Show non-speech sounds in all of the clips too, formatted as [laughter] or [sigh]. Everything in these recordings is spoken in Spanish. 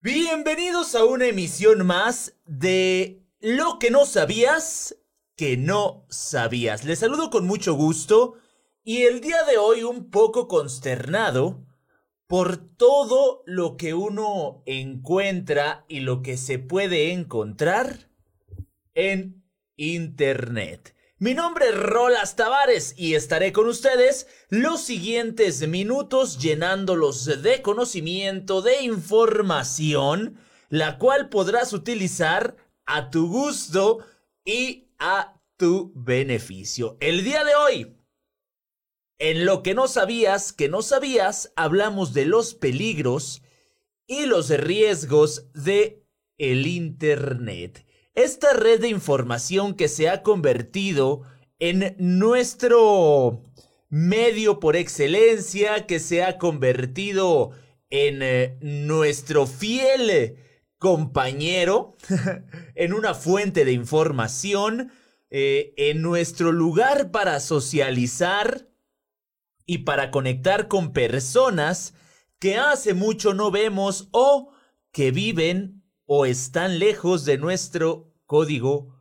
Bienvenidos a una emisión más de Lo que no sabías que no sabías. Les saludo con mucho gusto y el día de hoy un poco consternado por todo lo que uno encuentra y lo que se puede encontrar en Internet. Mi nombre es Rolas Tavares y estaré con ustedes los siguientes minutos llenándolos de conocimiento, de información, la cual podrás utilizar a tu gusto y a tu beneficio. El día de hoy, en lo que no sabías que no sabías, hablamos de los peligros y los riesgos de el Internet esta red de información que se ha convertido en nuestro medio por excelencia, que se ha convertido en eh, nuestro fiel compañero, [laughs] en una fuente de información, eh, en nuestro lugar para socializar y para conectar con personas que hace mucho no vemos o que viven o están lejos de nuestro código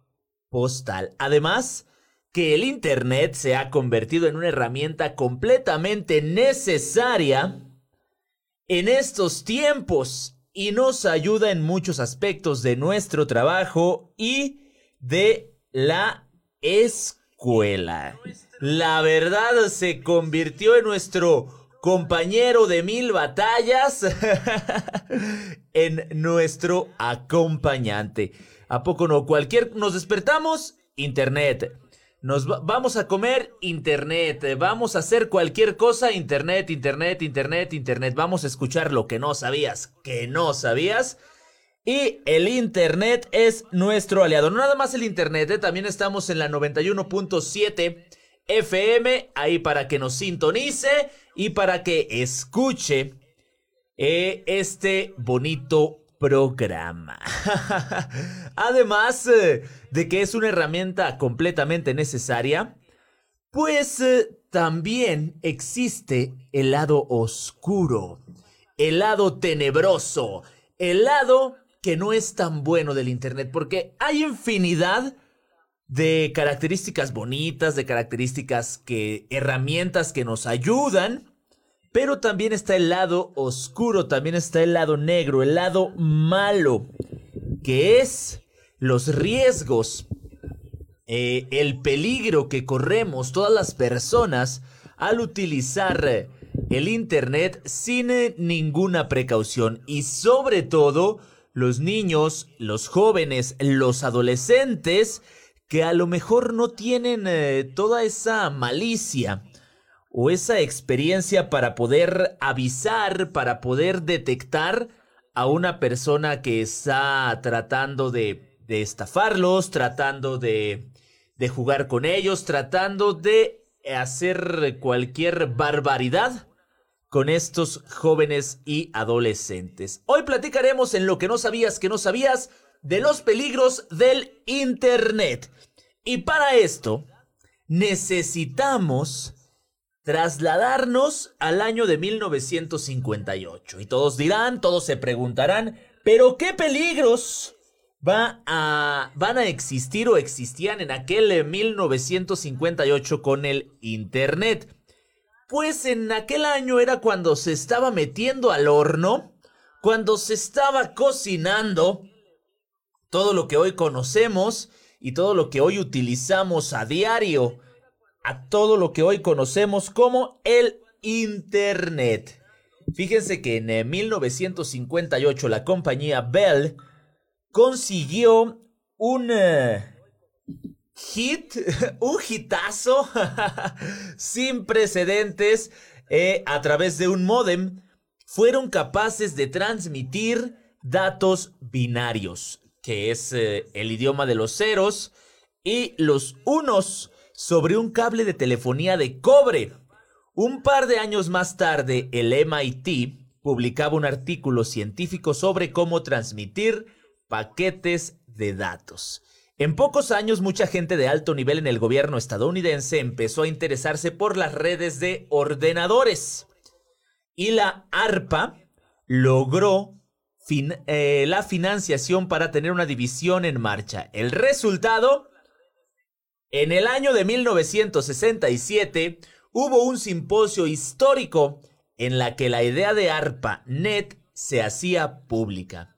postal. Además, que el Internet se ha convertido en una herramienta completamente necesaria en estos tiempos y nos ayuda en muchos aspectos de nuestro trabajo y de la escuela. La verdad se convirtió en nuestro compañero de mil batallas, [laughs] en nuestro acompañante. ¿A poco no? Cualquier... Nos despertamos, internet. Nos vamos a comer, internet. Vamos a hacer cualquier cosa, internet, internet, internet, internet. Vamos a escuchar lo que no sabías, que no sabías. Y el Internet es nuestro aliado. No nada más el Internet, ¿eh? también estamos en la 91.7 FM, ahí para que nos sintonice y para que escuche eh, este bonito programa. [laughs] Además eh, de que es una herramienta completamente necesaria, pues eh, también existe el lado oscuro, el lado tenebroso, el lado que no es tan bueno del Internet, porque hay infinidad de características bonitas, de características que, herramientas que nos ayudan pero también está el lado oscuro, también está el lado negro, el lado malo, que es los riesgos, eh, el peligro que corremos todas las personas al utilizar el Internet sin eh, ninguna precaución. Y sobre todo los niños, los jóvenes, los adolescentes que a lo mejor no tienen eh, toda esa malicia o esa experiencia para poder avisar, para poder detectar a una persona que está tratando de, estafarlos, tratando de jugar con ellos, tratando de hacer cualquier barbaridad con estos jóvenes y adolescentes. Hoy platicaremos en lo que no sabías que no sabías de los peligros del Internet. Y para esto necesitamos trasladarnos al año de 1958. Y todos dirán, todos se preguntarán, pero ¿qué peligros va a, van a existir o existían en aquel 1958 con el Internet? Pues en aquel año era cuando se estaba metiendo al horno, cuando se estaba cocinando todo lo que hoy conocemos y todo lo que hoy utilizamos a diario a todo lo que hoy conocemos como el Internet. Fíjense que en 1958 eh, la compañía Bell consiguió un eh, hit, [laughs] un hitazo [laughs] sin precedentes eh, a través de un modem. Fueron capaces de transmitir datos binarios, que es el idioma de los ceros y los unos sobre un cable de telefonía de cobre. Un par de años más tarde, el MIT publicaba un artículo científico sobre cómo transmitir paquetes de datos. En pocos años, mucha gente de alto nivel en el gobierno estadounidense empezó a interesarse por las redes de ordenadores. Y la ARPA logró eh, la financiación para tener una división en marcha. El resultado, en el año de 1967 hubo un simposio histórico en la que la idea de ARPANET se hacía pública.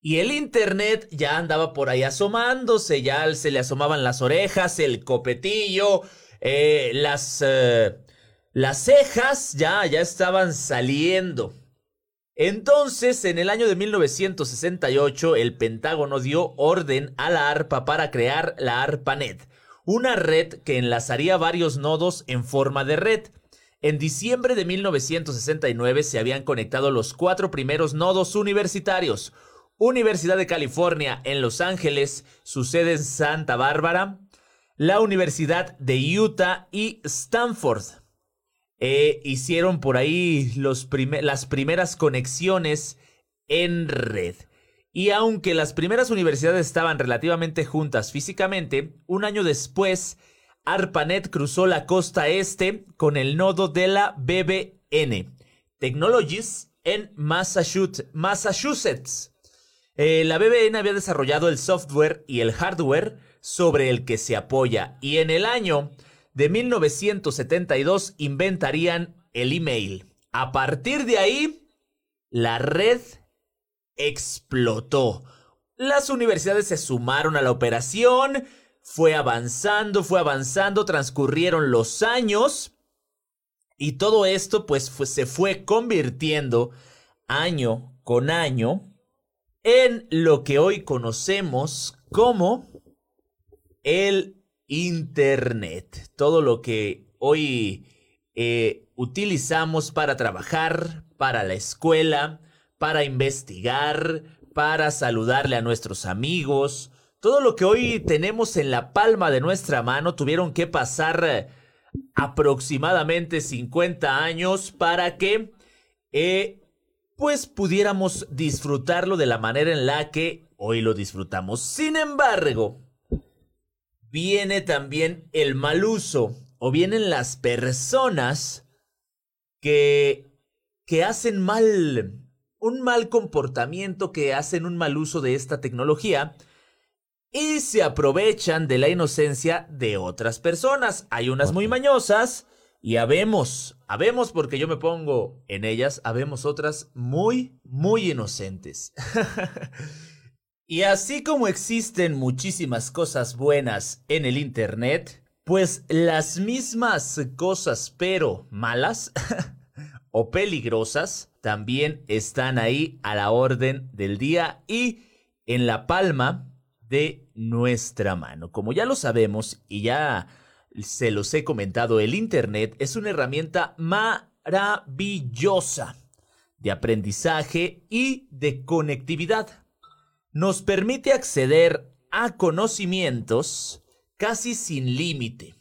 Y el Internet ya andaba por ahí asomándose, ya se le asomaban las orejas, el copetillo, eh, las, eh, las cejas ya, ya estaban saliendo. Entonces, en el año de 1968, el Pentágono dio orden a la ARPA para crear la ARPANET, una red que enlazaría varios nodos en forma de red. En diciembre de 1969 se habían conectado los cuatro primeros nodos universitarios. Universidad de California en Los Ángeles, su sede en Santa Bárbara, la Universidad de Utah y Stanford. Eh, hicieron por ahí las primeras conexiones en red. Y aunque las primeras universidades estaban relativamente juntas físicamente, un año después, ARPANET cruzó la costa este con el nodo de la BBN Technologies en Massachusetts. Eh, la BBN había desarrollado el software y el hardware sobre el que se apoya y en el año de 1972 inventarían el email. A partir de ahí, la red explotó. Las universidades se sumaron a la operación, fue avanzando, fue avanzando, transcurrieron los años y todo esto pues se fue convirtiendo año con año en lo que hoy conocemos como el Internet, todo lo que hoy eh, utilizamos para trabajar, para la escuela, para investigar, para saludarle a nuestros amigos. Todo lo que hoy tenemos en la palma de nuestra mano tuvieron que pasar eh, aproximadamente 50 años para que eh, pues pudiéramos disfrutarlo de la manera en la que hoy lo disfrutamos. Sin embargo, viene también el mal uso o vienen las personas que, que hacen mal, un mal comportamiento, que hacen un mal uso de esta tecnología y se aprovechan de la inocencia de otras personas. Hay unas muy mañosas y habemos, habemos porque yo me pongo en ellas, habemos otras muy, muy inocentes. [laughs] Y así como existen muchísimas cosas buenas en el Internet, pues las mismas cosas pero malas [laughs] o peligrosas también están ahí a la orden del día y en la palma de nuestra mano. Como ya lo sabemos y ya se los he comentado, el Internet es una herramienta maravillosa de aprendizaje y de conectividad nos permite acceder a conocimientos casi sin límite,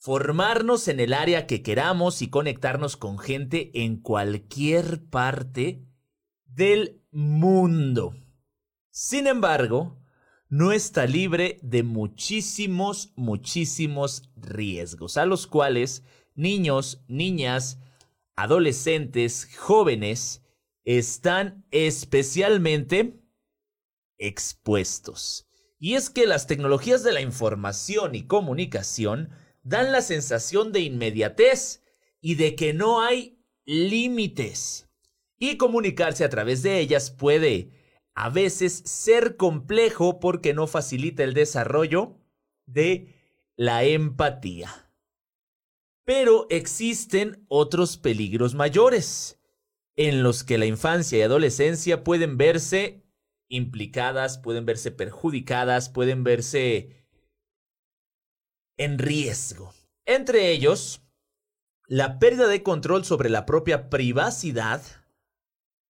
formarnos en el área que queramos y conectarnos con gente en cualquier parte del mundo. Sin embargo, no está libre de muchísimos, muchísimos riesgos, a los cuales niños, niñas, adolescentes, jóvenes están especialmente expuestos. Y es que las tecnologías de la información y comunicación dan la sensación de inmediatez y de que no hay límites. Y comunicarse a través de ellas puede a veces ser complejo porque no facilita el desarrollo de la empatía. Pero existen otros peligros mayores, en los que la infancia y adolescencia pueden verse implicadas, pueden verse perjudicadas, pueden verse en riesgo. Entre ellos, la pérdida de control sobre la propia privacidad,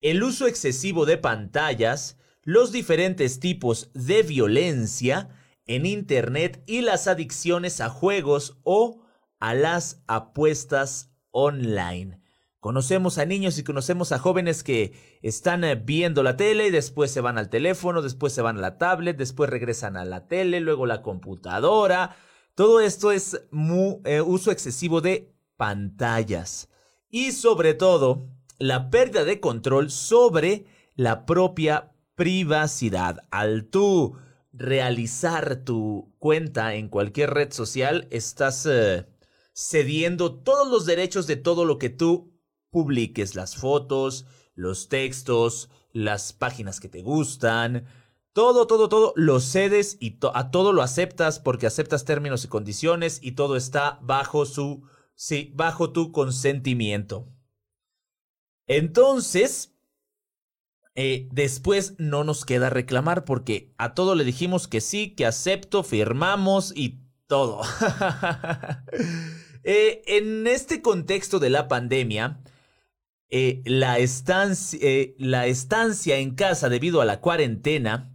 el uso excesivo de pantallas, los diferentes tipos de violencia en Internet y las adicciones a juegos o a las apuestas online. Conocemos a niños y conocemos a jóvenes que están eh, viendo la tele y después se van al teléfono, después se van a la tablet, después regresan a la tele, luego la computadora. Todo esto es eh, uso excesivo de pantallas. Y sobre todo, la pérdida de control sobre la propia privacidad. Al tú realizar tu cuenta en cualquier red social, estás eh, cediendo todos los derechos de todo lo que tú publiques, las fotos, los textos, las páginas que te gustan, todo, todo, todo lo cedes y a todo lo aceptas porque aceptas términos y condiciones y todo está bajo su, sí, bajo tu consentimiento. Entonces, eh, después no nos queda reclamar porque a todo le dijimos que sí, que acepto, firmamos y todo. [laughs] Eh, en este contexto de la pandemia, eh, la, estancia, la estancia en casa debido a la cuarentena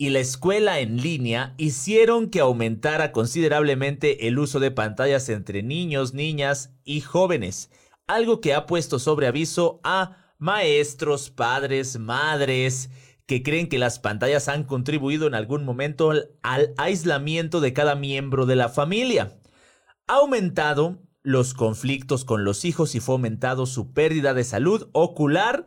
y la escuela en línea hicieron que aumentara considerablemente el uso de pantallas entre niños, niñas y jóvenes, algo que ha puesto sobre aviso a maestros, padres, madres, que creen que las pantallas han contribuido en algún momento al aislamiento de cada miembro de la familia. Ha aumentado los conflictos con los hijos y fomentado su pérdida de salud ocular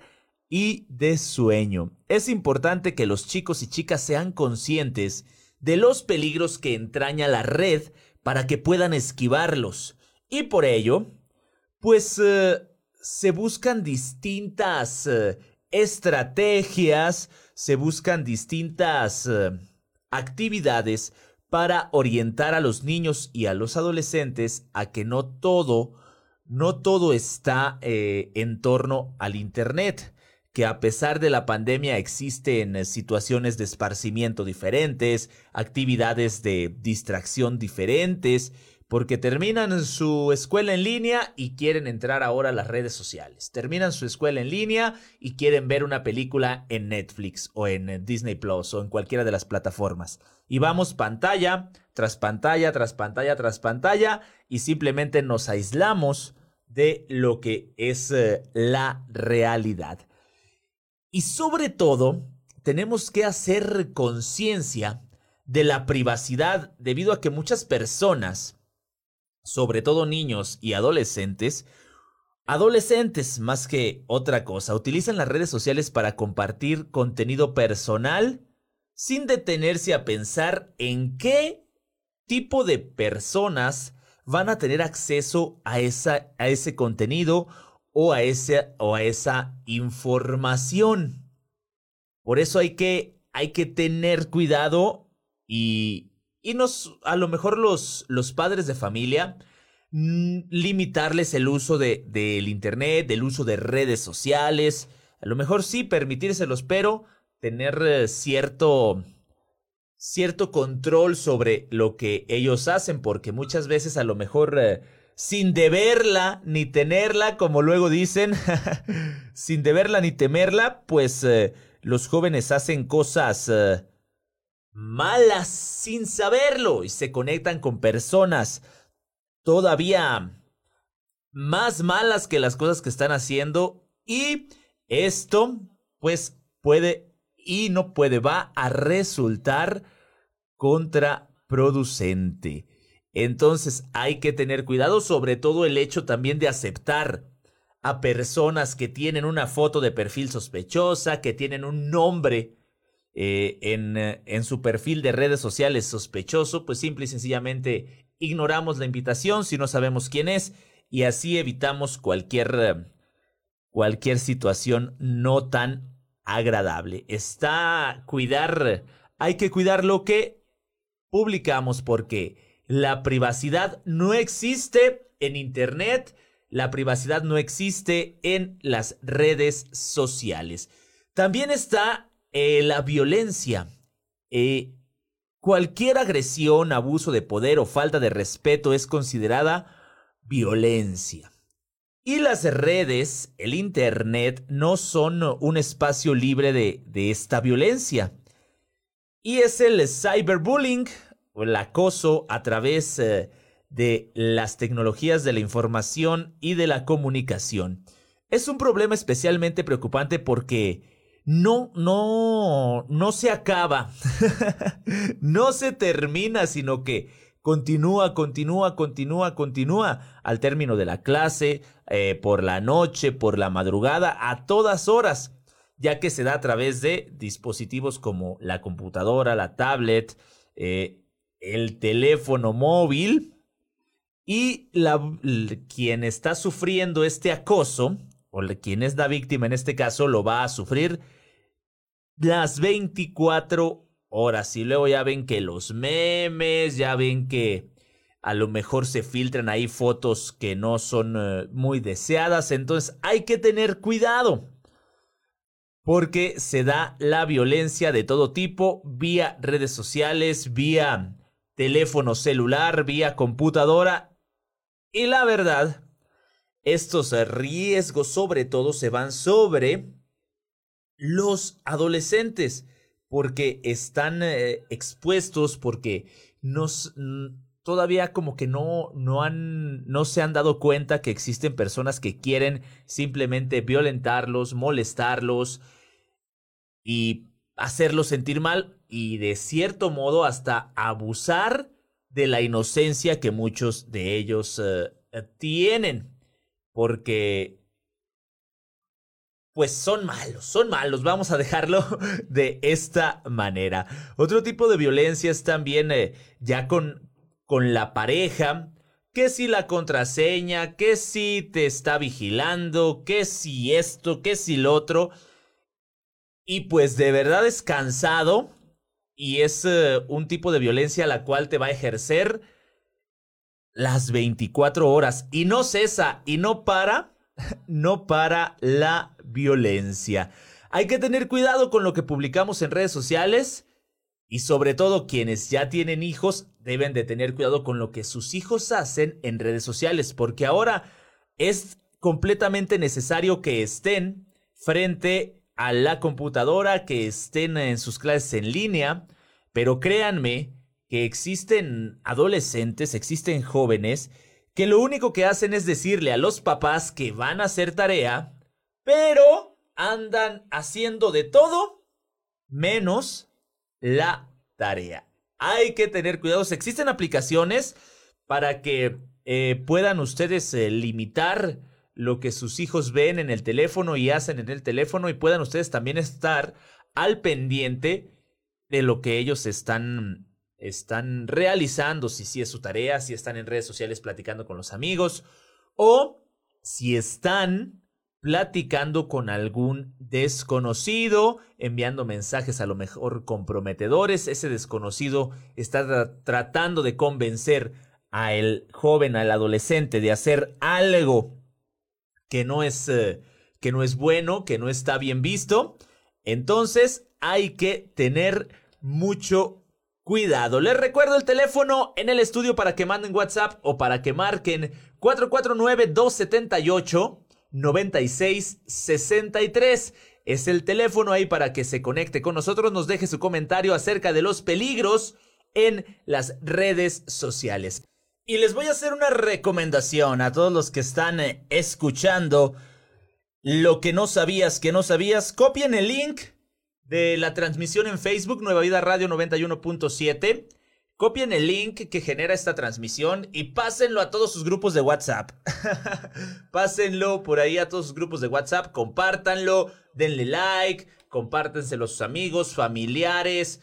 y de sueño. Es importante que los chicos y chicas sean conscientes de los peligros que entraña la red para que puedan esquivarlos. Y por ello, pues eh, se buscan distintas eh, estrategias, se buscan distintas eh, actividades para orientar a los niños y a los adolescentes a que no todo, no todo está en torno al Internet, que a pesar de la pandemia existen situaciones de esparcimiento diferentes, actividades de distracción diferentes, porque terminan su escuela en línea y quieren entrar ahora a las redes sociales. Terminan su escuela en línea y quieren ver una película en Netflix o en Disney Plus o en cualquiera de las plataformas. Y vamos pantalla tras pantalla, tras pantalla, tras pantalla y simplemente nos aislamos de lo que es eh, la realidad. Y sobre todo, tenemos que hacer conciencia de la privacidad debido a que muchas personas sobre todo niños y adolescentes, adolescentes más que otra cosa, utilizan las redes sociales para compartir contenido personal sin detenerse a pensar en qué tipo de personas van a tener acceso a, esa, a ese contenido o a, ese, o a esa información. Por eso hay que, hay que tener cuidado y, y nos, a lo mejor los, los padres de familia, mm, limitarles el uso de, del Internet, del uso de redes sociales, a lo mejor sí permitírselos, pero tener eh, cierto, cierto control sobre lo que ellos hacen, porque muchas veces a lo mejor... Eh, sin deberla ni tenerla, como luego dicen, [laughs] sin deberla ni temerla, pues eh, los jóvenes hacen cosas malas sin saberlo y se conectan con personas todavía más malas que las cosas que están haciendo y esto pues puede y no puede va a resultar contraproducente. Entonces hay que tener cuidado sobre todo el hecho también de aceptar a personas que tienen una foto de perfil sospechosa, que tienen un nombre eh, en, eh, en su perfil de redes sociales sospechoso, pues simple y sencillamente ignoramos la invitación si no sabemos quién es y así evitamos cualquier, cualquier situación no tan agradable. Está cuidar, hay que cuidar lo que publicamos porque la privacidad no existe en Internet, la privacidad no existe en las redes sociales. También está eh, la violencia. Eh, cualquier agresión, abuso de poder o falta de respeto es considerada violencia. Y las redes, el Internet, no son un espacio libre de, esta violencia. Y es el cyberbullying el acoso a través eh, de las tecnologías de la información y de la comunicación. Es un problema especialmente preocupante porque no, no, no se acaba, [laughs] no se termina, sino que continúa, continúa, continúa, continúa al término de la clase, eh, por la noche, por la madrugada, a todas horas. ya que se da a través de dispositivos como la computadora, la tablet, eh, el teléfono móvil y la, quien está sufriendo este acoso, o quien es la víctima en este caso, lo va a sufrir las 24 horas. Y luego ya ven que los memes, ya ven que a lo mejor se filtran ahí fotos que no son eh, muy deseadas. Entonces hay que tener cuidado. Porque se da la violencia de todo tipo vía redes sociales, vía teléfono celular, vía computadora. Y la verdad, estos riesgos sobre todo se van sobre los adolescentes porque están eh, expuestos, porque nos, todavía como que no, no, han, no se han dado cuenta que existen personas que quieren simplemente violentarlos, molestarlos y hacerlos sentir mal y de cierto modo hasta abusar de la inocencia que muchos de ellos eh, tienen. Porque pues son malos, son malos, vamos a dejarlo [laughs] de esta manera. Otro tipo de violencia es también eh, ya con, con la pareja, que si la contraseña, que si te está vigilando, que si esto, que si lo otro. Y pues de verdad es cansado y es eh, un tipo de violencia la cual te va a ejercer las 24 horas y no cesa y no para [laughs] no para la violencia. Hay que tener cuidado con lo que publicamos en redes sociales y sobre todo quienes ya tienen hijos deben de tener cuidado con lo que sus hijos hacen en redes sociales porque ahora es completamente necesario que estén frente a la computadora, que estén en sus clases en línea, pero créanme que existen adolescentes, existen jóvenes que lo único que hacen es decirle a los papás que van a hacer tarea, pero andan haciendo de todo menos la tarea. Hay que tener cuidado. Existen aplicaciones para que eh, puedan ustedes eh, limitar lo que sus hijos ven en el teléfono y hacen en el teléfono y puedan ustedes también estar al pendiente de lo que ellos están están realizando, si sí es su tarea, si están en redes sociales platicando con los amigos o si están platicando con algún desconocido, enviando mensajes a lo mejor comprometedores, ese desconocido está tratando de convencer a el joven, al adolescente de hacer algo que no es eh, que no es bueno, que no está bien visto, entonces hay que tener mucho Cuidado, les recuerdo el teléfono en el estudio para que manden WhatsApp o para que marquen 449-278-9663. Es el teléfono ahí para que se conecte con nosotros, nos deje su comentario acerca de los peligros en las redes sociales. Y les voy a hacer una recomendación a todos los que están eh, escuchando lo que no sabías, que no sabías. Copien el link de la transmisión en Facebook, Nueva Vida Radio 91.7. Copien el link que genera esta transmisión y pásenlo a todos sus grupos de WhatsApp. [laughs] pásenlo por ahí a todos sus grupos de WhatsApp, compártanlo, denle like, compártenselo a sus amigos, familiares,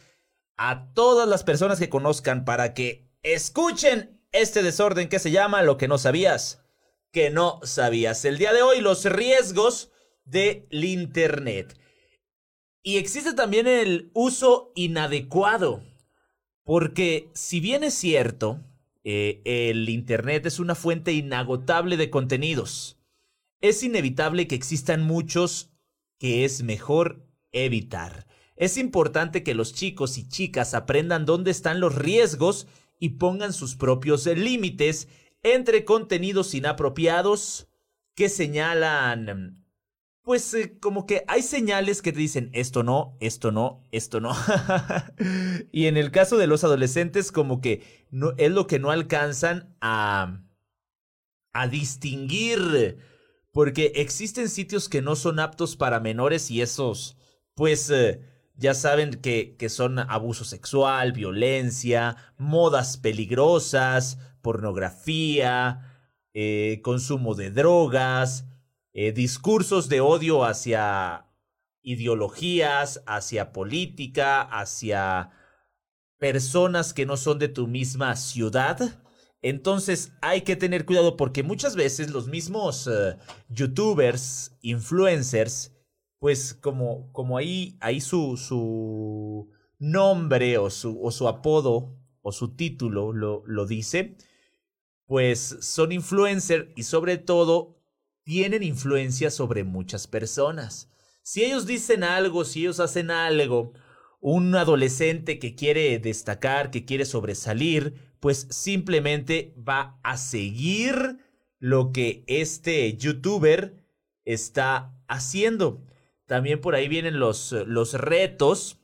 a todas las personas que conozcan para que escuchen este desorden que se llama lo que no sabías, que no sabías. El día de hoy los riesgos del Internet. Y existe también el uso inadecuado, porque si bien es cierto, eh, el Internet es una fuente inagotable de contenidos, es inevitable que existan muchos que es mejor evitar. Es importante que los chicos y chicas aprendan dónde están los riesgos y pongan sus propios límites entre contenidos inapropiados que señalan pues eh, como que hay señales que te dicen esto no, esto no, esto no. [laughs] y en el caso de los adolescentes como que no, es lo que no alcanzan a, a distinguir. Porque existen sitios que no son aptos para menores y esos, pues, eh, ya saben que, que son abuso sexual, violencia, modas peligrosas, pornografía, eh, consumo de drogas, eh, discursos de odio hacia ideologías, hacia política, hacia personas que no son de tu misma ciudad. Entonces hay que tener cuidado porque muchas veces los mismos eh, youtubers, influencers, pues como, como ahí, ahí su, su nombre o su, o su apodo o su título lo, lo dice, pues son influencers y sobre todo tienen influencia sobre muchas personas. Si ellos dicen algo, si ellos hacen algo, un adolescente que quiere destacar, que quiere sobresalir, pues simplemente va a seguir lo que este youtuber está haciendo. También por ahí vienen los, los retos,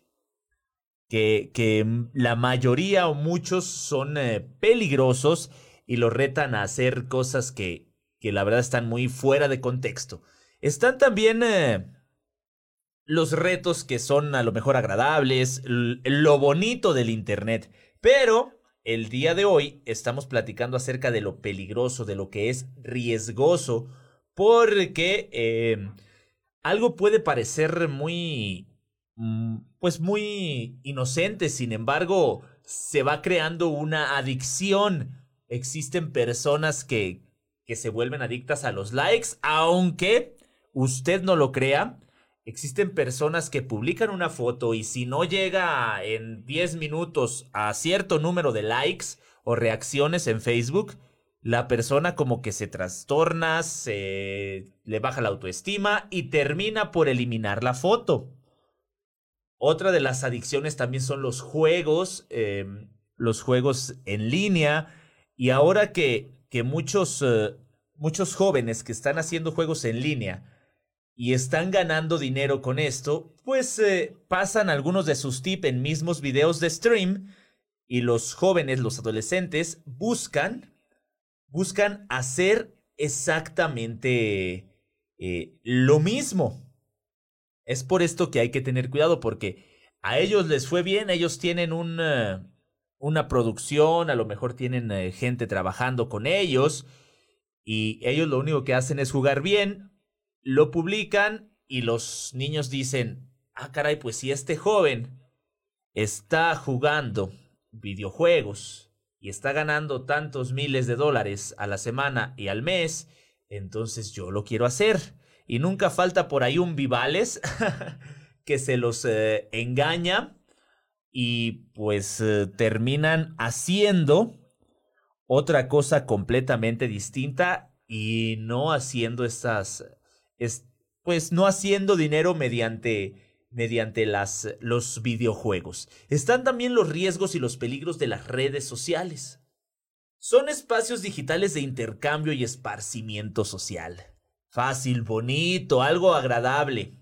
que, que, la mayoría o muchos son eh, peligrosos y los retan a hacer cosas que, que la verdad están muy fuera de contexto. Están también eh, los retos que son a lo mejor agradables, lo bonito del Internet, pero el día de hoy estamos platicando acerca de lo peligroso, de lo que es riesgoso, porque em, algo puede parecer muy, mm, pues muy inocente, sin embargo, se va creando una adicción. Existen personas que, que se vuelven adictas a los likes, aunque usted no lo crea. Existen personas que publican una foto y si no llega en 10 minutos a cierto número de likes o reacciones en Facebook, la persona como que se trastorna, se le baja la autoestima y termina por eliminar la foto. Otra de las adicciones también son los juegos, em, los juegos en línea. Y ahora que, que muchos, eh, muchos jóvenes que están haciendo juegos en línea, y están ganando dinero con esto, pues eh, pasan algunos de sus tips en mismos videos de stream y los jóvenes, los adolescentes, buscan, buscan hacer exactamente eh, lo mismo. Es por esto que hay que tener cuidado porque a ellos les fue bien, ellos tienen una, una producción, a lo mejor tienen eh, gente trabajando con ellos y ellos lo único que hacen es jugar bien lo publican y los niños dicen, ah, caray, pues si este joven está jugando videojuegos y está ganando tantos miles de dólares a la semana y al mes, entonces yo lo quiero hacer. Y nunca falta por ahí un Vivales [laughs] que se los eh, engaña y pues eh, terminan haciendo otra cosa completamente distinta y no haciendo estas es, pues no haciendo dinero mediante, mediante las, los videojuegos. Están también los riesgos y los peligros de las redes sociales. Son espacios digitales de intercambio y esparcimiento social. Fácil, bonito, algo agradable.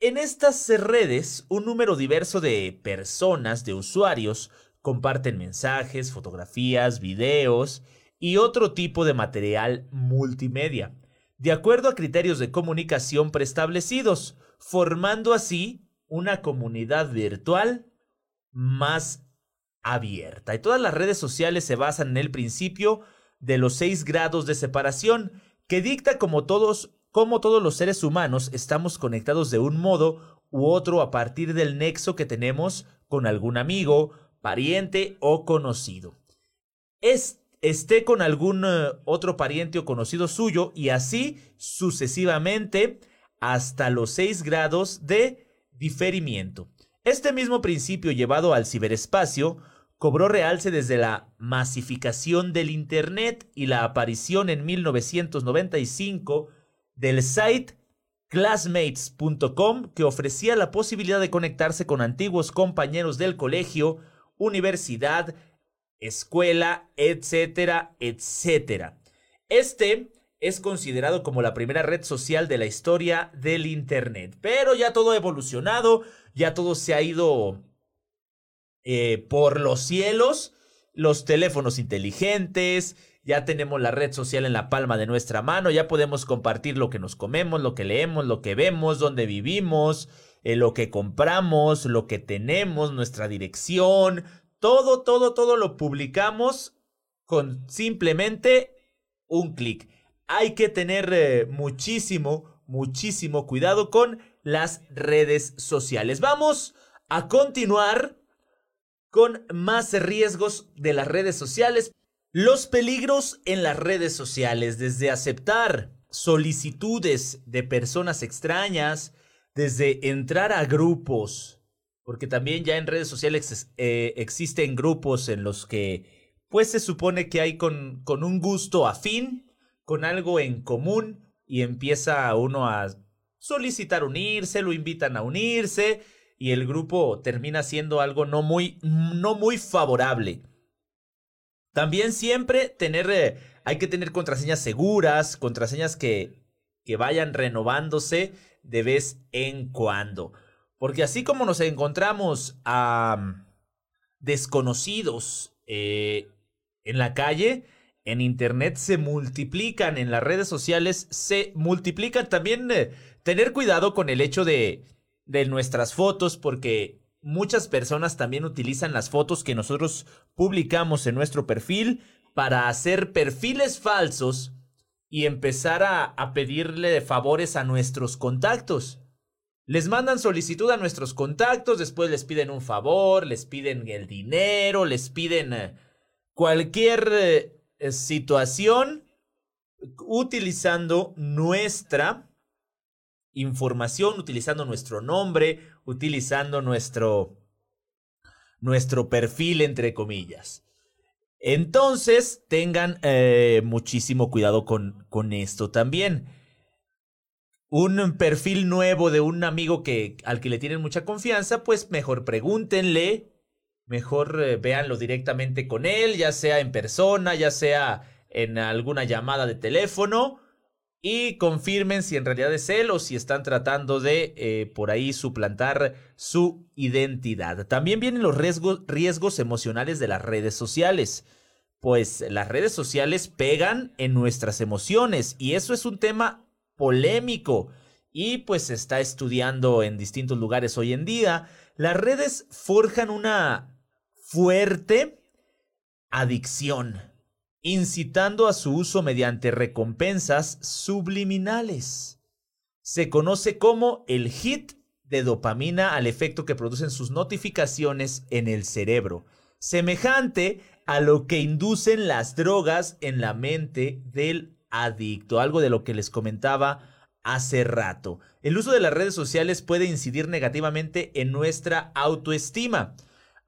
En estas redes, un número diverso de personas, de usuarios, comparten mensajes, fotografías, videos y otro tipo de material multimedia de acuerdo a criterios de comunicación preestablecidos, formando así una comunidad virtual más abierta. Y todas las redes sociales se basan en el principio de los seis grados de separación, que dicta como todos, como todos los seres humanos estamos conectados de un modo u otro a partir del nexo que tenemos con algún amigo, pariente o conocido. Es esté con algún eh, otro pariente o conocido suyo y así sucesivamente hasta los 6 grados de diferimiento. Este mismo principio llevado al ciberespacio cobró realce desde la masificación del Internet y la aparición en 1995 del site classmates.com que ofrecía la posibilidad de conectarse con antiguos compañeros del colegio, universidad, escuela, etcétera, etcétera. Este es considerado como la primera red social de la historia del Internet, pero ya todo ha evolucionado, ya todo se ha ido eh, por los cielos, los teléfonos inteligentes, ya tenemos la red social en la palma de nuestra mano, ya podemos compartir lo que nos comemos, lo que leemos, lo que vemos, dónde vivimos, eh, lo que compramos, lo que tenemos, nuestra dirección, todo, todo, todo lo publicamos con simplemente un clic. Hay que tener eh, muchísimo, muchísimo cuidado con las redes sociales. Vamos a continuar con más riesgos de las redes sociales. Los peligros en las redes sociales, desde aceptar solicitudes de personas extrañas, desde entrar a grupos, porque también ya en redes sociales eh, existen grupos en los que pues se supone que hay con, con un gusto afín, con algo en común, y empieza uno a solicitar unirse, lo invitan a unirse, y el grupo termina siendo algo no muy, no muy favorable. También siempre tener, eh, hay que tener contraseñas seguras, contraseñas que, que vayan renovándose de vez en cuando. Porque así como nos encontramos a desconocidos eh, en la calle, en internet se multiplican, en las redes sociales se multiplican. También eh, tener cuidado con el hecho de, de nuestras fotos, porque muchas personas también utilizan las fotos que nosotros publicamos en nuestro perfil para hacer perfiles falsos y empezar a, a pedirle favores a nuestros contactos. Les mandan solicitud a nuestros contactos, después les piden un favor, les piden el dinero, les piden eh, cualquier eh, situación utilizando nuestra información, utilizando nuestro nombre, utilizando nuestro, nuestro perfil, entre comillas. Entonces, tengan eh, muchísimo cuidado con, con esto también. Un perfil nuevo de un amigo que, al que le tienen mucha confianza, pues mejor pregúntenle, mejor eh, véanlo directamente con él, ya sea en persona, ya sea en alguna llamada de teléfono y confirmen si en realidad es él o si están tratando de eh, por ahí suplantar su identidad. También vienen los riesgos, riesgos emocionales de las redes sociales. Pues las redes sociales pegan en nuestras emociones y eso es un tema polémico y pues se está estudiando en distintos lugares hoy en día. Las redes forjan una fuerte adicción incitando a su uso mediante recompensas subliminales. Se conoce como el hit de dopamina al efecto que producen sus notificaciones en el cerebro, semejante a lo que inducen las drogas en la mente del adicto, algo de lo que les comentaba hace rato. El uso de las redes sociales puede incidir negativamente en nuestra autoestima,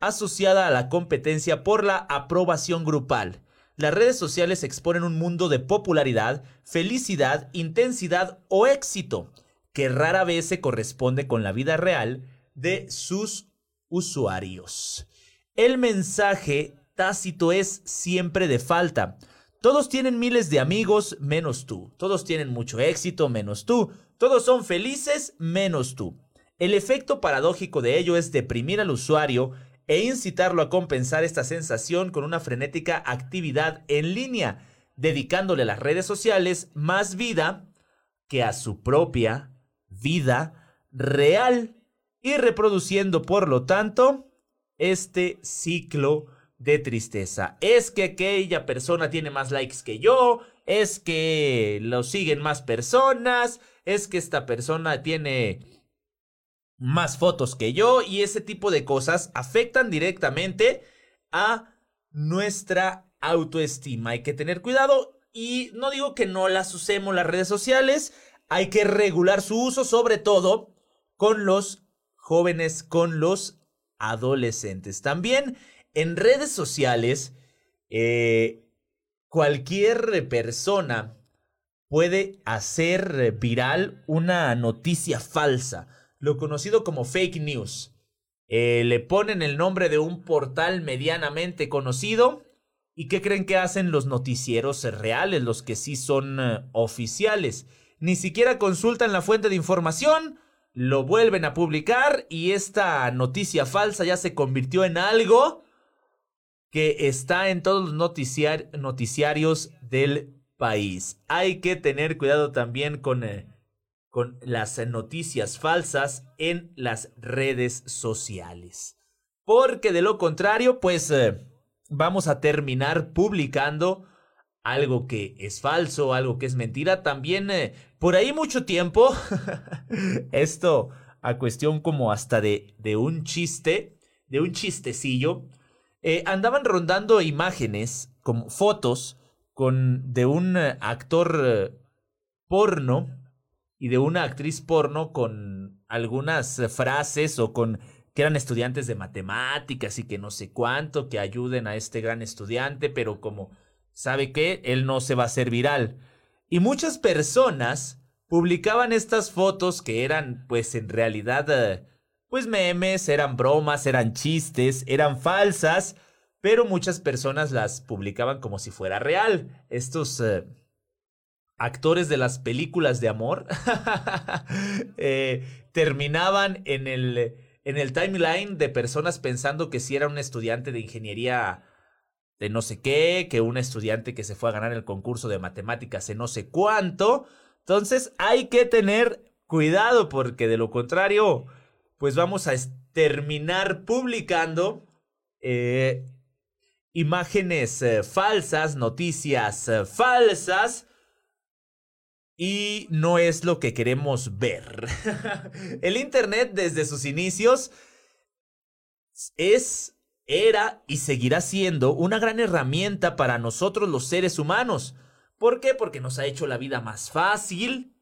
asociada a la competencia por la aprobación grupal las redes sociales exponen un mundo de popularidad, felicidad, intensidad o éxito, que rara vez se corresponde con la vida real de sus usuarios. El mensaje tácito es siempre de falta. Todos tienen miles de amigos menos tú. Todos tienen mucho éxito menos tú. Todos son felices menos tú. El efecto paradójico de ello es deprimir al usuario e incitarlo a compensar esta sensación con una frenética actividad en línea, dedicándole a las redes sociales más vida que a su propia vida real y reproduciendo por lo tanto este ciclo de tristeza. Es que aquella persona tiene más likes que yo, es que lo siguen más personas, es que esta persona tiene más fotos que yo y ese tipo de cosas afectan directamente a nuestra autoestima. Hay que tener cuidado y no digo que no las usemos las redes sociales, hay que regular su uso sobre todo con los jóvenes, con los adolescentes. También en redes sociales, eh, cualquier persona puede hacer viral una noticia falsa lo conocido como fake news. Eh, le ponen el nombre de un portal medianamente conocido. ¿Y qué creen que hacen los noticieros reales, los que sí son eh, oficiales? Ni siquiera consultan la fuente de información, lo vuelven a publicar y esta noticia falsa ya se convirtió en algo que está en todos los noticiarios del país. Hay que tener cuidado también con... Eh, con las noticias falsas en las redes sociales. Porque de lo contrario, pues eh, vamos a terminar publicando algo que es falso, algo que es mentira. También eh, por ahí mucho tiempo, [laughs] esto a cuestión como hasta de, de un chiste, de un chistecillo, eh, andaban rondando imágenes, como fotos, con, de un actor porno y de una actriz porno con algunas frases o con que eran estudiantes de matemáticas y que no sé cuánto, que ayuden a este gran estudiante, pero como sabe que él no se va a hacer viral. Y muchas personas publicaban estas fotos que eran pues en realidad eh, pues memes, eran bromas, eran chistes, eran falsas, pero muchas personas las publicaban como si fuera real. Estos eh, actores de las películas de amor [laughs] eh, terminaban en el, en el timeline de personas pensando que si era un estudiante de ingeniería de no sé qué, que un estudiante que se fue a ganar el concurso de matemáticas en no sé cuánto. Entonces hay que tener cuidado porque de lo contrario, pues vamos a terminar publicando eh, imágenes eh, falsas, noticias falsas y no es lo que queremos ver. [laughs] El Internet desde sus inicios es, era y seguirá siendo una gran herramienta para nosotros los seres humanos. ¿Por qué? Porque nos ha hecho la vida más fácil,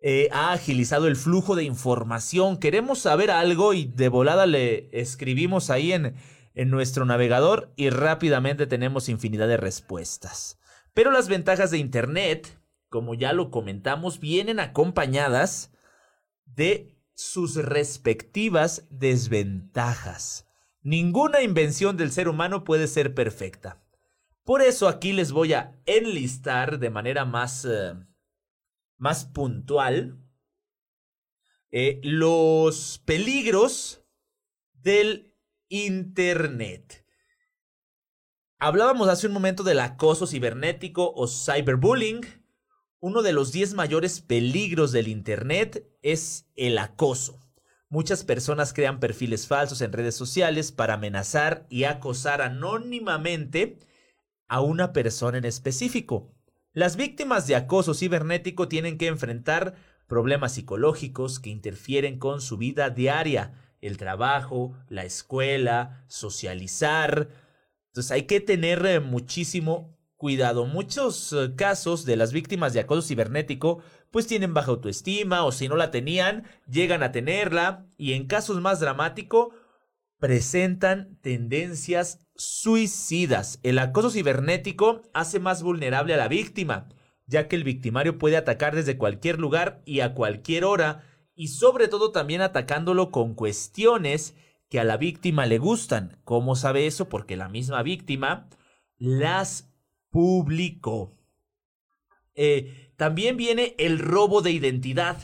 eh, ha agilizado el flujo de información. Queremos saber algo y de volada le escribimos ahí en, en nuestro navegador y rápidamente tenemos infinidad de respuestas. Pero las ventajas de Internet como ya lo comentamos, vienen acompañadas de sus respectivas desventajas. Ninguna invención del ser humano puede ser perfecta. Por eso aquí les voy a enlistar de manera más, eh, más puntual eh, los peligros del Internet. Hablábamos hace un momento del acoso cibernético o cyberbullying uno de los 10 mayores peligros del Internet es el acoso. Muchas personas crean perfiles falsos en redes sociales para amenazar y acosar anónimamente a una persona en específico. Las víctimas de acoso cibernético tienen que enfrentar problemas psicológicos que interfieren con su vida diaria, el trabajo, la escuela, socializar. Entonces hay que tener eh, muchísimo cuidado. Muchos eh, casos de las víctimas de acoso cibernético pues tienen baja autoestima o si no la tenían, llegan a tenerla y en casos más dramáticos presentan tendencias suicidas. El acoso cibernético hace más vulnerable a la víctima, ya que el victimario puede atacar desde cualquier lugar y a cualquier hora y sobre todo también atacándolo con cuestiones que a la víctima le gustan. ¿Cómo sabe eso? Porque la misma víctima las público. Eh, también viene el robo de identidad.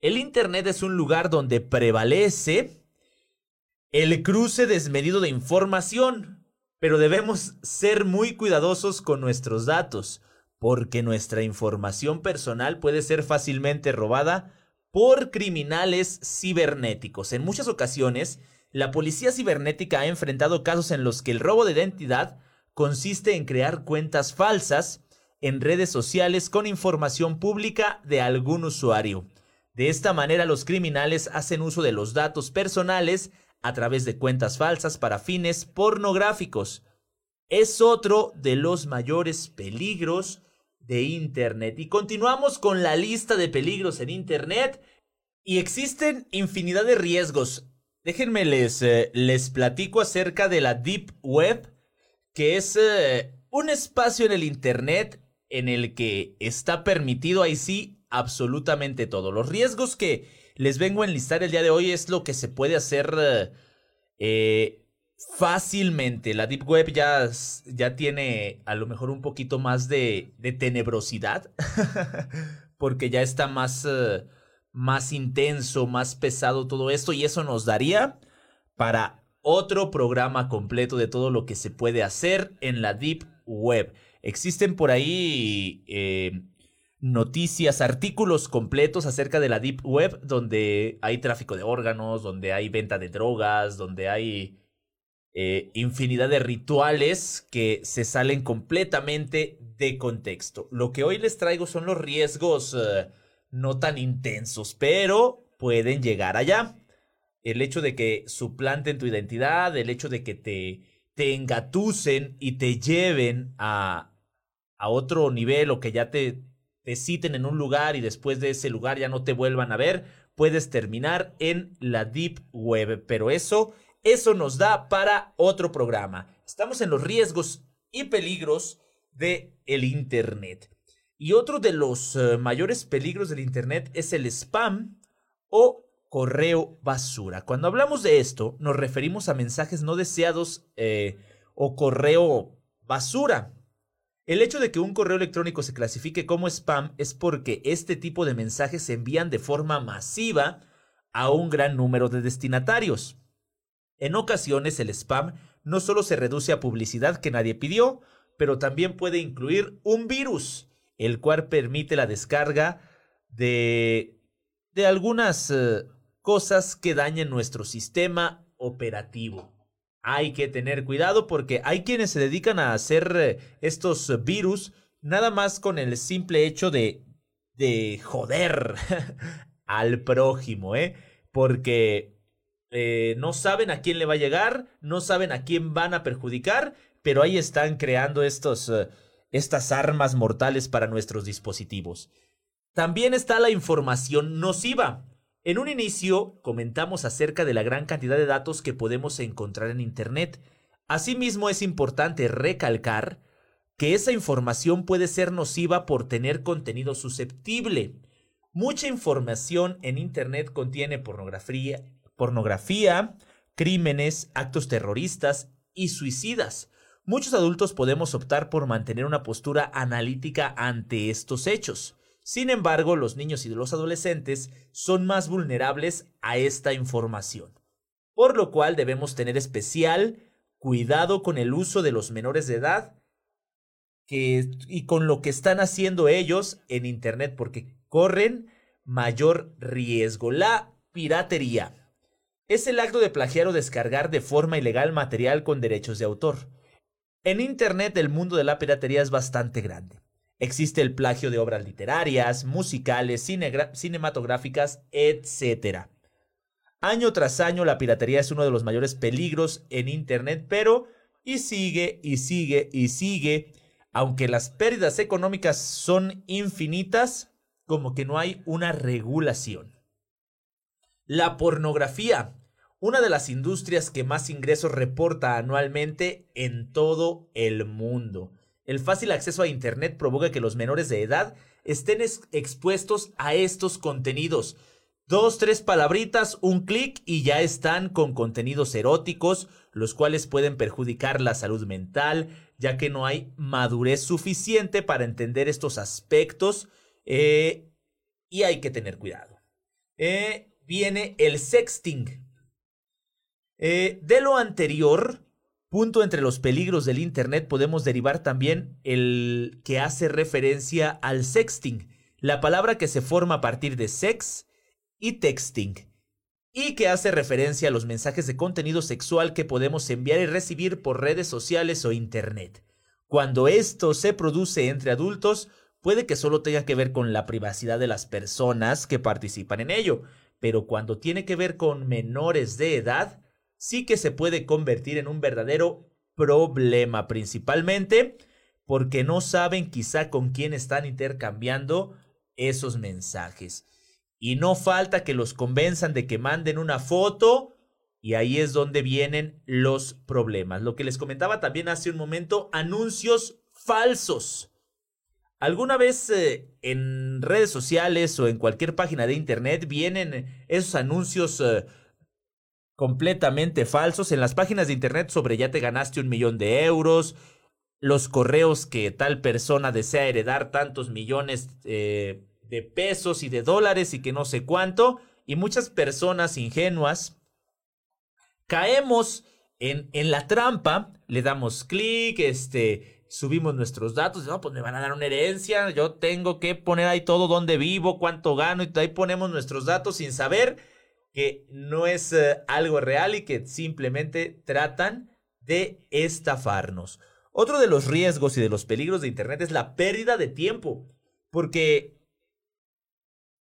El Internet es un lugar donde prevalece el cruce desmedido de información, pero debemos ser muy cuidadosos con nuestros datos, porque nuestra información personal puede ser fácilmente robada por criminales cibernéticos. En muchas ocasiones, la policía cibernética ha enfrentado casos en los que el robo de identidad consiste en crear cuentas falsas en redes sociales con información pública de algún usuario. De esta manera los criminales hacen uso de los datos personales a través de cuentas falsas para fines pornográficos. Es otro de los mayores peligros de Internet. Y continuamos con la lista de peligros en Internet. Y existen infinidad de riesgos. Déjenme les, eh, les platico acerca de la Deep Web que es eh, un espacio en el Internet en el que está permitido ahí sí absolutamente todo. Los riesgos que les vengo a enlistar el día de hoy es lo que se puede hacer eh, fácilmente. La Deep Web ya, ya tiene a lo mejor un poquito más de, de tenebrosidad [laughs] porque ya está más, eh, más intenso, más pesado todo esto y eso nos daría para otro programa completo de todo lo que se puede hacer en la Deep Web. Existen por ahí eh, noticias, artículos completos acerca de la Deep Web, donde hay tráfico de órganos, donde hay venta de drogas, donde hay eh, infinidad de rituales que se salen completamente de contexto. Lo que hoy les traigo son los riesgos eh, no tan intensos, pero pueden llegar allá. El hecho de que suplanten tu identidad, el hecho de que te, engatusen y te lleven a, a otro nivel o que ya te, te citen en un lugar y después de ese lugar ya no te vuelvan a ver, puedes terminar en la Deep Web. Pero eso eso nos da para otro programa. Estamos en los riesgos y peligros de el Internet. Y otro de los eh, mayores peligros del Internet es el spam o correo basura. Cuando hablamos de esto, nos referimos a mensajes no deseados eh, o correo basura. El hecho de que un correo electrónico se clasifique como spam es porque este tipo de mensajes se envían de forma masiva a un gran número de destinatarios. En ocasiones el spam no solo se reduce a publicidad que nadie pidió, pero también puede incluir un virus, el cual permite la descarga de, de algunas eh, cosas que dañen nuestro sistema operativo. Hay que tener cuidado porque hay quienes se dedican a hacer eh, estos virus nada más con el simple hecho de, de joder [laughs] al prójimo, ¿eh? Porque eh, no saben a quién le va a llegar, no saben a quién van a perjudicar, pero ahí están creando estos, eh, estas armas mortales para nuestros dispositivos. También está la información nociva. En un inicio comentamos acerca de la gran cantidad de datos que podemos encontrar en Internet. Asimismo es importante recalcar que esa información puede ser nociva por tener contenido susceptible. Mucha información en Internet contiene pornografía, crímenes, actos terroristas y suicidas. Muchos adultos podemos optar por mantener una postura analítica ante estos hechos. Sin embargo, los niños y los adolescentes son más vulnerables a esta información, por lo cual debemos tener especial cuidado con el uso de los menores de edad y con lo que están haciendo ellos en Internet, porque corren mayor riesgo. La piratería es el acto de plagiar o descargar de forma ilegal material con derechos de autor. En Internet el mundo de la piratería es bastante grande. Existe el plagio de obras literarias, musicales, cinematográficas, etc. Año tras año la piratería es uno de los mayores peligros en Internet, pero y sigue y sigue y sigue, aunque las pérdidas económicas son infinitas, como que no hay una regulación. La pornografía una de las industrias que más ingresos reporta anualmente en todo el mundo. El fácil acceso a Internet provoca que los menores de edad estén expuestos a estos contenidos. Dos, tres palabritas, un clic y ya están con contenidos eróticos, los cuales pueden perjudicar la salud mental, ya que no hay madurez suficiente para entender estos aspectos eh, y hay que tener cuidado. Eh, viene el sexting. Eh, de lo anterior, punto entre los peligros del Internet, podemos derivar también el que hace referencia al sexting, la palabra que se forma a partir de sex y texting, y que hace referencia a los mensajes de contenido sexual que podemos enviar y recibir por redes sociales o Internet. Cuando esto se produce entre adultos, puede que solo tenga que ver con la privacidad de las personas que participan en ello, pero cuando tiene que ver con menores de edad, sí que se puede convertir en un verdadero problema, principalmente porque no saben quizá con quién están intercambiando esos mensajes. Y no falta que los convenzan de que manden una foto y ahí es donde vienen los problemas. Lo que les comentaba también hace un momento, anuncios falsos. ¿Alguna vez eh, en redes sociales o en cualquier página de internet vienen esos anuncios eh, completamente falsos. En las páginas de internet sobre ya te ganaste un millón de euros, los correos que tal persona desea heredar tantos millones eh, de pesos y de dólares y que no sé cuánto, y muchas personas ingenuas caemos en, en la trampa, le damos clic, este, subimos nuestros datos, no, pues me van a dar una herencia, yo tengo que poner ahí todo donde vivo, cuánto gano, y ahí ponemos nuestros datos sin saber que no es eh, algo real y que simplemente tratan de estafarnos. Otro de los riesgos y de los peligros de Internet es la pérdida de tiempo, porque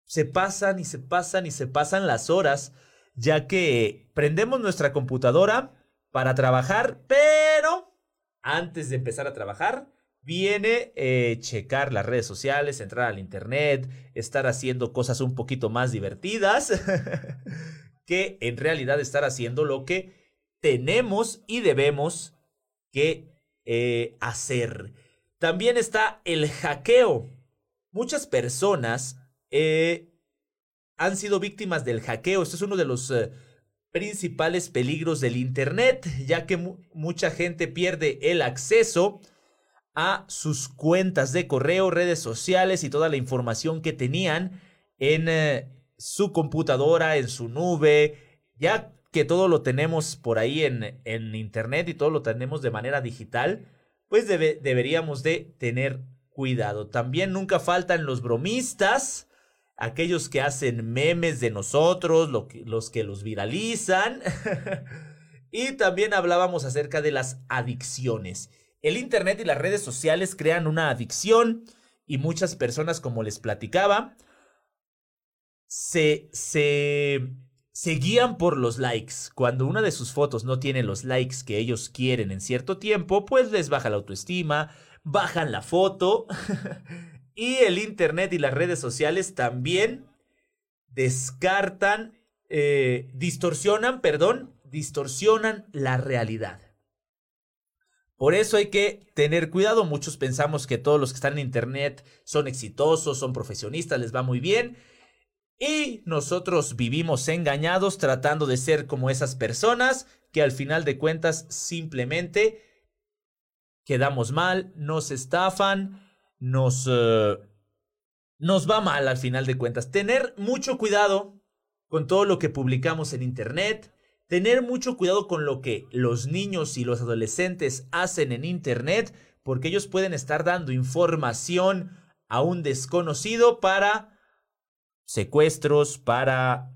se pasan y se pasan y se pasan las horas, ya que prendemos nuestra computadora para trabajar, pero antes de empezar a trabajar, viene eh, checar las redes sociales, entrar al internet, estar haciendo cosas un poquito más divertidas, [laughs] que en realidad estar haciendo lo que tenemos y debemos que eh, hacer. También está el hackeo. Muchas personas eh, han sido víctimas del hackeo. Este es uno de los principales peligros del Internet, ya que mucha gente pierde el acceso a sus cuentas de correo, redes sociales y toda la información que tenían en eh, su computadora, en su nube, ya que todo lo tenemos por ahí en, internet y todo lo tenemos de manera digital, pues deberíamos de tener cuidado. También nunca faltan los bromistas, aquellos que hacen memes de nosotros, los que los viralizan. [laughs] y también hablábamos acerca de las adicciones. El Internet y las redes sociales crean una adicción y muchas personas, como les platicaba, se, se, guían por los likes. Cuando una de sus fotos no tiene los likes que ellos quieren en cierto tiempo, pues les baja la autoestima, bajan la foto. [laughs] y el Internet y las redes sociales también descartan, eh, distorsionan, perdón, distorsionan la realidad. Por eso hay que tener cuidado. Muchos pensamos que todos los que están en Internet son exitosos, son profesionistas, les va muy bien. Y nosotros vivimos engañados tratando de ser como esas personas que al final de cuentas simplemente quedamos mal, nos estafan, nos, eh, nos va mal al final de cuentas. Tener mucho cuidado con todo lo que publicamos en Internet tener mucho cuidado con lo que los niños y los adolescentes hacen en Internet, porque ellos pueden estar dando información a un desconocido para secuestros, para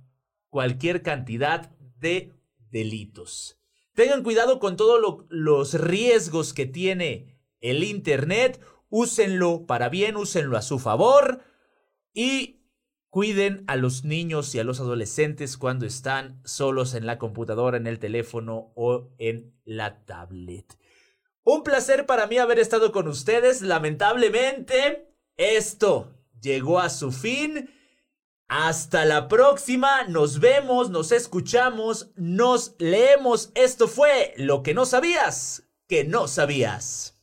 cualquier cantidad de delitos. Tengan cuidado con todos los riesgos que tiene el Internet, úsenlo para bien, úsenlo a su favor y Cuiden a los niños y a los adolescentes cuando están solos en la computadora, en el teléfono o en la tablet. Un placer para mí haber estado con ustedes. Lamentablemente, esto llegó a su fin. Hasta la próxima. Nos vemos, nos escuchamos, nos leemos. Esto fue lo que no sabías, que no sabías.